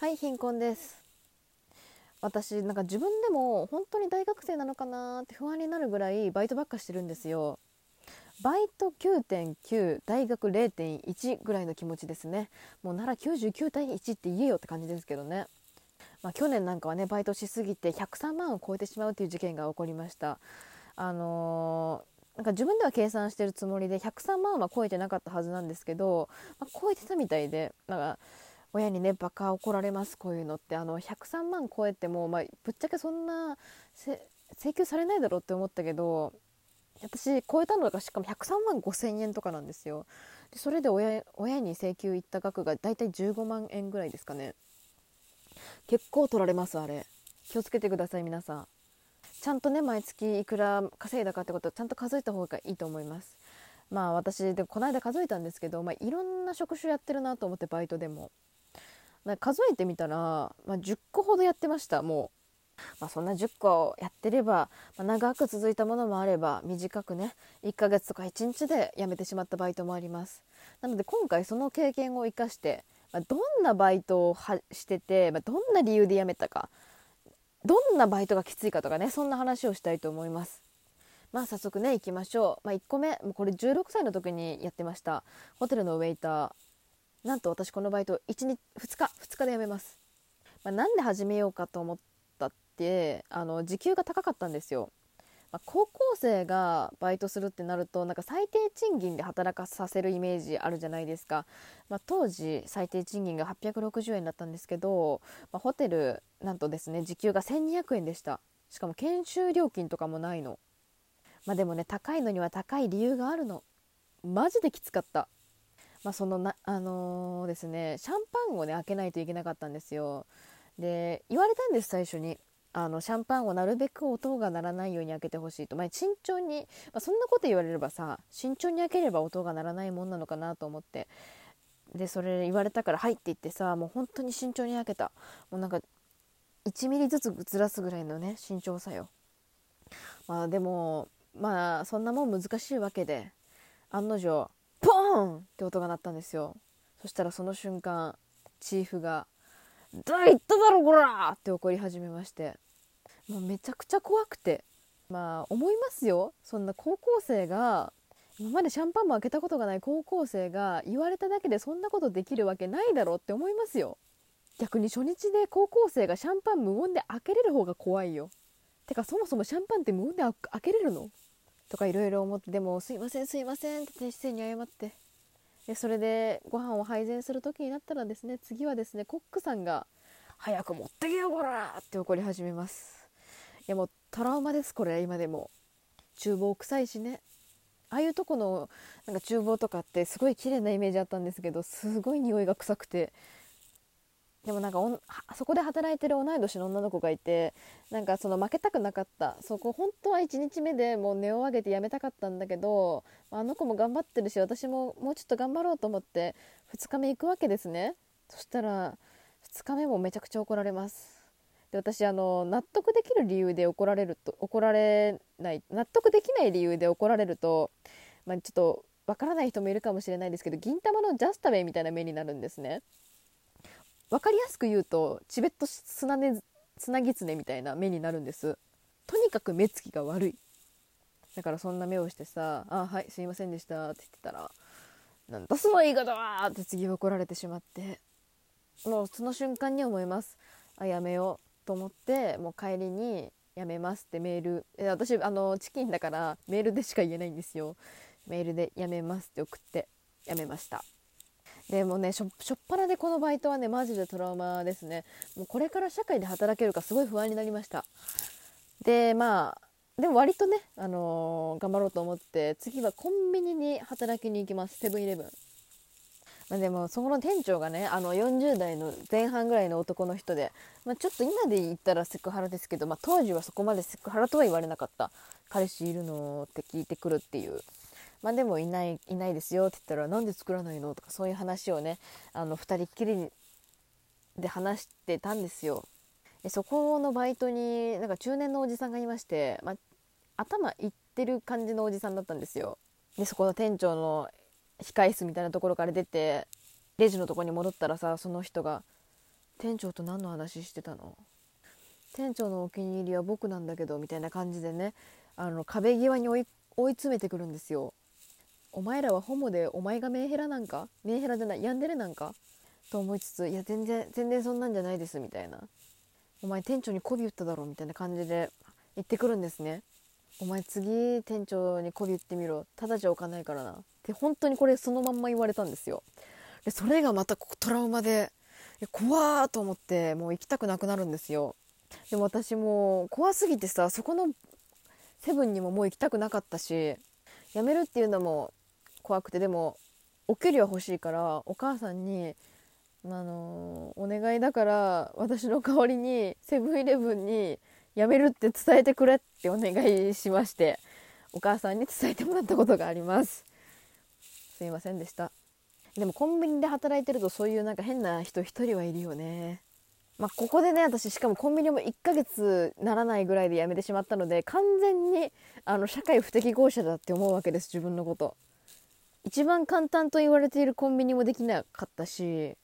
はい貧困です。私なんか自分でも本当に大学生なのかなって不安になるぐらいバイトばっかしてるんですよ。バイト9.9大学0.1ぐらいの気持ちですね。もうなら99対1って言えよって感じですけどね。まあ、去年なんかはねバイトしすぎて103万を超えてしまうという事件が起こりました。あのー、なんか自分では計算してるつもりで103万は超えてなかったはずなんですけど、まあ、超えてたみたいでなんか親にねバカ怒られますこういうのって。あの103万超えても、まあ、ぶっちゃけそんな請求されないだろうって思ったけど私超えたのがしかも103万5,000円とかなんですよ。でそれで親親に請求いった額がだいたい15万円ぐらいですかね。結構取られますあれ。気をつけてください皆さん。ちゃんとね毎月いくら稼いだかってことをちゃんと数えた方がいいと思います。まあ私でこの間数えたんですけど、まあ、いろんな職種やってるなと思ってバイトでも。数えてみたら、まあ、10個ほどやってましたもう、まあ、そんな10個やってれば、まあ、長く続いたものもあれば短くね1ヶ月とか1日で辞めてしまったバイトもあります。なので今回その経験を生かして、まあ、どんなバイトをしてて、まあ、どんな理由で辞めたかどんなバイトがきついかとかねそんな話をしたいと思います。まあ早速ね行きましょう、まあ、1個目もうこれ16歳の時にやってました。ホテルのウェイター。なんと私このバイト1日2日2日で辞めます、まあ、なんで始めようかと思ったってあの時給が高かったんですよ、まあ、高校生がバイトするってなるとなんか最低賃金で働かさせるイメージあるじゃないですか、まあ、当時最低賃金が860円だったんですけど、まホテルなんとですね時給が1200円でした。しかも研修料金とかもないの。まあでもね高いのには高い理由があるの。マジできつかった。まあ、そのなあのー、ですねシャンパンをね開けないといけなかったんですよ。で言われたんです最初に。あのシャンパンをなるべく音が鳴らないように開けてほしいと、まあ、慎重に、まあ、そんなこと言われればさ慎重に開ければ音が鳴らないもんなのかなと思って。でそれ言われたから「はい」って言ってさもう本当に慎重に開けた。もうなんか1ミリずつずらすぐらいのね慎重さよ。まあでもまあそんなもん難しいわけで。案の定ーンって音が鳴ったんですよ。そしたらその瞬間チーフが「どう言っただろこら!」って怒り始めまして。もうめちゃくちゃ怖くて。まあ思いますよ。そんな高校生が今までシャンパンも開けたことがない高校生が言われただけでそんなことできるわけないだろうって思いますよ。逆に初日で高校生がシャンパン無音で開けれる方が怖いよ。てかそもそもシャンパンって無音で開けれるの？とかいろいろ思ってでも「すいませんすいません」って先生に謝って。でそれでご飯を配膳する時になったらですね次はですねコックさんが「早く持ってけよこら!」って怒り始めます。いやもうトラウマですこれ今でも。厨房臭いしね。ああいうとこのなんか厨房とかってすごい綺麗なイメージあったんですけどすごい匂いが臭くて。でもなんかそこで働いてる同い年の女の子がいてなんかその負けたくなかった。そこ本当は1日目でもう値を上げて辞めたかったんだけどあの子も頑張ってるし私ももうちょっと頑張ろうと思って2日目行くわけですね。そしたら2日目もめちゃくちゃ怒られます。で私あの納得できる理由で怒られると怒られない納得できない理由で怒られると、まあ、ちょっとわからない人もいるかもしれないですけど銀玉のジャスタウェイみたいな目になるんですね。分かりやすく言うとチベットスナネスナギツネみたいな目になるんです。とにかく目つきが悪い。だからそんな目をしてさ「あはいすいませんでした」って言ってたら「なんだその言い方は!」って次怒られてしまって。もうその瞬間に思います。あやめようと思ってもう帰りに「やめます」ってメール。私あのチキンだからメールでしか言えないんですよ。メールで「やめます」って送ってやめました。でもねしょっぱなでこのバイトはねマジでトラウマですね。もうこれから社会で働けるかすごい不安になりました。でまあでも割とね、あのー、頑張ろうと思って次はコンビニに働きに行きます。セブンイレブン。まあ、でもそこの店長がねあの40代の前半ぐらいの男の人で、まあ、ちょっと今で言ったらセクハラですけど、まあ、当時はそこまでセクハラとは言われなかった。彼氏いるのって聞いてくるっていう。まあ、でもいないいないですよって言ったらなんで作らないの？とかそういう話をねあの2人っきりで話してたんですよ。でそこのバイトになんか中年のおじさんがいまして、まあ、頭いってる感じのおじさんだったんですよ。でそこの店長の控室みたいなところから出てレジのとこに戻ったらさその人が「店長と何の話してたの店長のお気に入りは僕なんだけどみたいな感じでねあの壁際に追い詰めてくるんですよ。お前らはホモでお前がメンヘラなんか？メンヘラじゃないヤンデレなんか？と思いつついや全然全然そんなんじゃないですみたいな。お前店長に媚び打っただろみたいな感じで言ってくるんですね。お前次店長に媚び打ってみろ。ただじゃおかないからな。って本当にこれそのまんま言われたんですよ。でそれがまたここトラウマで怖ーと思ってもう行きたくなくなるんですよ。でも私も怖すぎてさそこのセブンにももう行きたくなかったし辞めるっていうのも怖くてでもお給料欲しいからお母さんにあのお願いだから私の代わりにセブンイレブンに辞めるって伝えてくれってお願いしましてお母さんに伝えてもらったことがあります。すいませんでした。でもコンビニで働いてるとそういうなんか変な人一人はいるよね。まあ、ここでね私しかもコンビニも1ヶ月ならないぐらいで辞めてしまったので完全にあの社会不適合者だって思うわけです自分のこと。一番簡単と言われているコンビニもできなかったし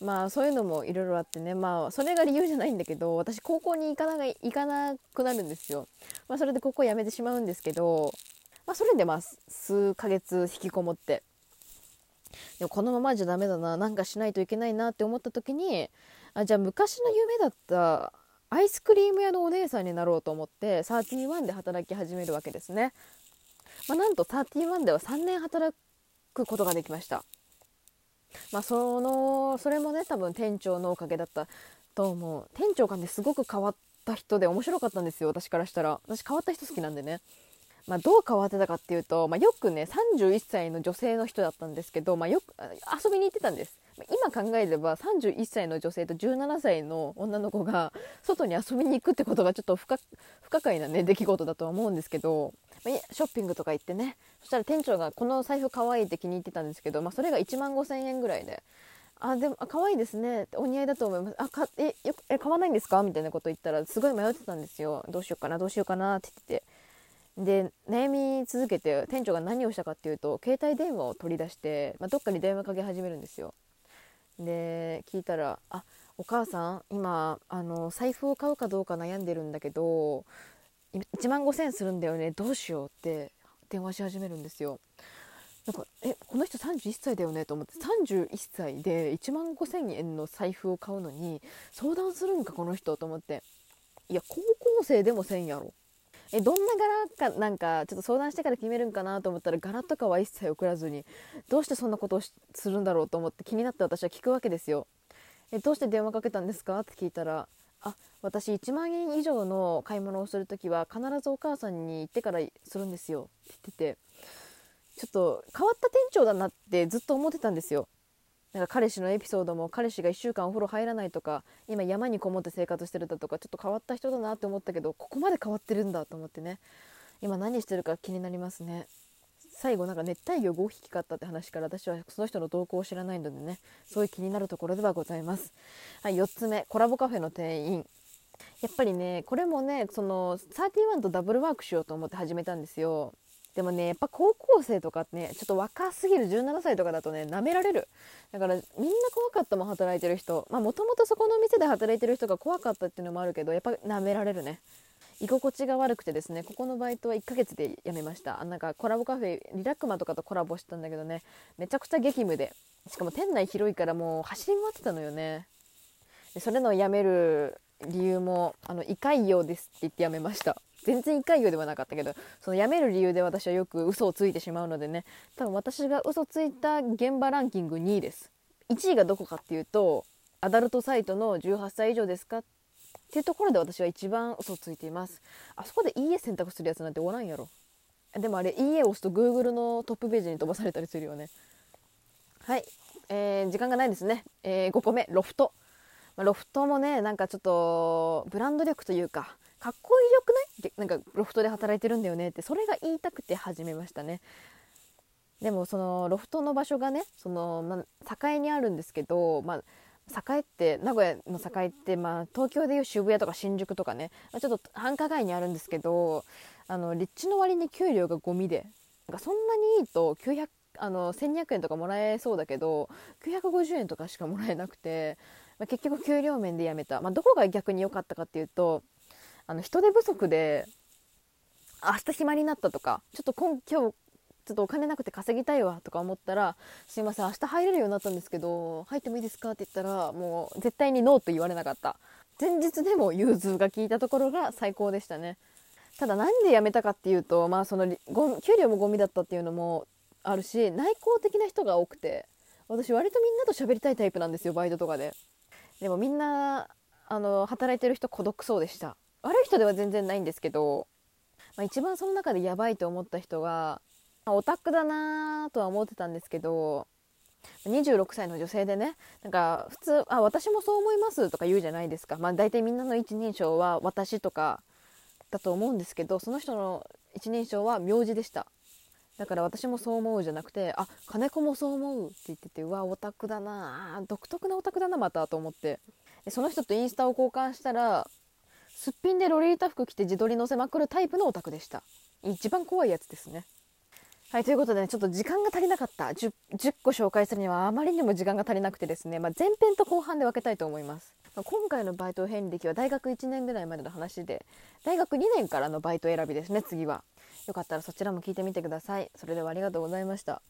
まあそういうのもいろいろあってねまあそれが理由じゃないんだけど私高校に行かな行かなくなるんですよ、まあ、それで高校辞めてしまうんですけど、まあ、それでまあ数ヶ月引きこもって。でもこのままじゃダメだななんかしないといけないなって思った時にあじゃあ昔の夢だったアイスクリーム屋のお姉さんになろうと思って31で働き始めるわけですね、まあ、なんと31では3年働くことができました。まあそのそれもね多分店長のおかげだったと思う。店長がねすごく変わった人で面白かったんですよ私からしたら。私変わった人好きなんでね。まあ、どう変わってたかっていうと、まあ、よくね31歳の女性の人だったんですけど、まあ、よく遊びに行ってたんです。今考えれば31歳の女性と17歳の女の子が外に遊びに行くってことがちょっと不可解なね出来事だとは思うんですけど、まあ、ショッピングとか行ってね。そしたら店長がこの財布可愛いって気に入ってたんですけど、まあ、それが1万5000円ぐらいで。あでもあ可愛いですね。お似合いだと思います。あかえよえ買わないんですか？みたいなこと言ったらすごい迷ってたんですよ。どうしようかなどうしようかなって言ってて。で悩み続けて店長が何をしたかっていうと携帯電話を取り出して、まあ、どっかに電話かけ始めるんですよ。で聞いたら「あお母さん今あの財布を買うかどうか悩んでるんだけど1万5000円するんだよねどうしよう」って電話し始めるんですよ。なんかえこの人31歳だよね？と思って31歳で1万5000円の財布を買うのに相談するんかこの人？と思って。いや高校生でも1000やろ。えどんな柄かなんかちょっと相談してから決めるんかなと思ったら柄とかは一切送らずにどうしてそんなことをするんだろうと思って気になって私は聞くわけですよ。えどうして電話かけたんですか？って聞いたらあ私1万円以上の買い物をする時は必ずお母さんに言ってからするんですよ。って言っててちょっと変わった店長だなってずっと思ってたんですよ。なんか彼氏のエピソードも彼氏が1週間お風呂入らないとか今山にこもって生活してるだとかちょっと変わった人だなって思ったけどここまで変わってるんだと思ってね。今何してるか気になりますね。最後なんか熱帯魚5匹飼ったって話から私はその人の動向を知らないのでねそういう気になるところではございます。はい4つ目コラボカフェの店員。やっぱりねこれもねその31とダブルワークしようと思って始めたんですよ。でもねやっぱ高校生とかってねちょっと若すぎる17歳とかだとね舐められる。だからみんな怖かったもん働いてる人。まあもともとそこの店で働いてる人が怖かったっていうのもあるけどやっぱ舐められるね。居心地が悪くてですねここのバイトは1ヶ月で辞めました。あなんかコラボカフェリラックマとかとコラボしたんだけどねめちゃくちゃ激務で。しかも店内広いからもう走り回ってたのよね。でそれの辞める理由もあの胃潰瘍ですって言って辞めました。全然胃潰瘍ではなかったけどその辞める理由で私はよく嘘をついてしまうのでね。多分私が嘘ついた現場ランキング2位です。1位がどこかっていうとアダルトサイトの18歳以上ですかっていうところで私は一番嘘ついています。あそこで「いいえ」選択するやつなんておらんやろ。でもあれ「いいえ」押すと Google のトップページに飛ばされたりするよね。はい、えー、時間がないですね、えー、5個目ロフト、ま、ロフトもねなんかちょっとブランド力というかかっこよくない？ってなんかロフトで働いてるんだよねってそれが言いたくて始めましたね。でもそのロフトの場所がねその、まあ、境にあるんですけど、まあ、栄って名古屋の栄って、まあ、東京でいう渋谷とか新宿とかね、ま、ちょっと繁華街にあるんですけどあの立地の割に給料がゴミでなんかそんなにいいと900あの1200円とかもらえそうだけど950円とかしかもらえなくてま、結局給料面で辞めた、ま、どこが逆に良かったかっていうとあの人手不足で明日暇になったとかちょっと今今日ちょっとお金なくて稼ぎたいわとか思ったら「すいません明日入れるようになったんですけど入ってもいいですか?」って言ったらもう絶対にノーと言われなかった。前日でも融通が効いたところが最高でしたね。ただなんで辞めたかっていうとまあその給料もゴミだったっていうのもあるし内向的な人が多くて私割とみんなと喋りたいタイプなんですよバイトとかで。でもみんなあの働いてる人孤独そうでした。悪い人では全然ないんですけど、まあ、一番その中でやばいと思った人がオタクだなとは思ってたんですけど26歳の女性でねなんか普通「あ私もそう思います」とか言うじゃないですか、まあ、大体みんなの一人称は「私」とかだと思うんですけどその人の一人称は名字でした。だから私もそう思うじゃなくて「あ金子もそう思う」って言っててうわオタクだな独特なオタクだなまたと思って。でその人とインスタを交換したらすっぴんでロリータ服着て自撮り載せまくるタイプのオタクでした。一番怖いやつですね。はいということで、ね、ちょっと時間が足りなかった。10, 10個紹介するにはあまりにも時間が足りなくてですね、まあ、前編と後半で分けたいと思います、ま、今回のバイト遍歴は大学1年ぐらいまでの話で大学2年からのバイト選びですね次は。よかったらそちらも聞いてみてください。それではありがとうございました。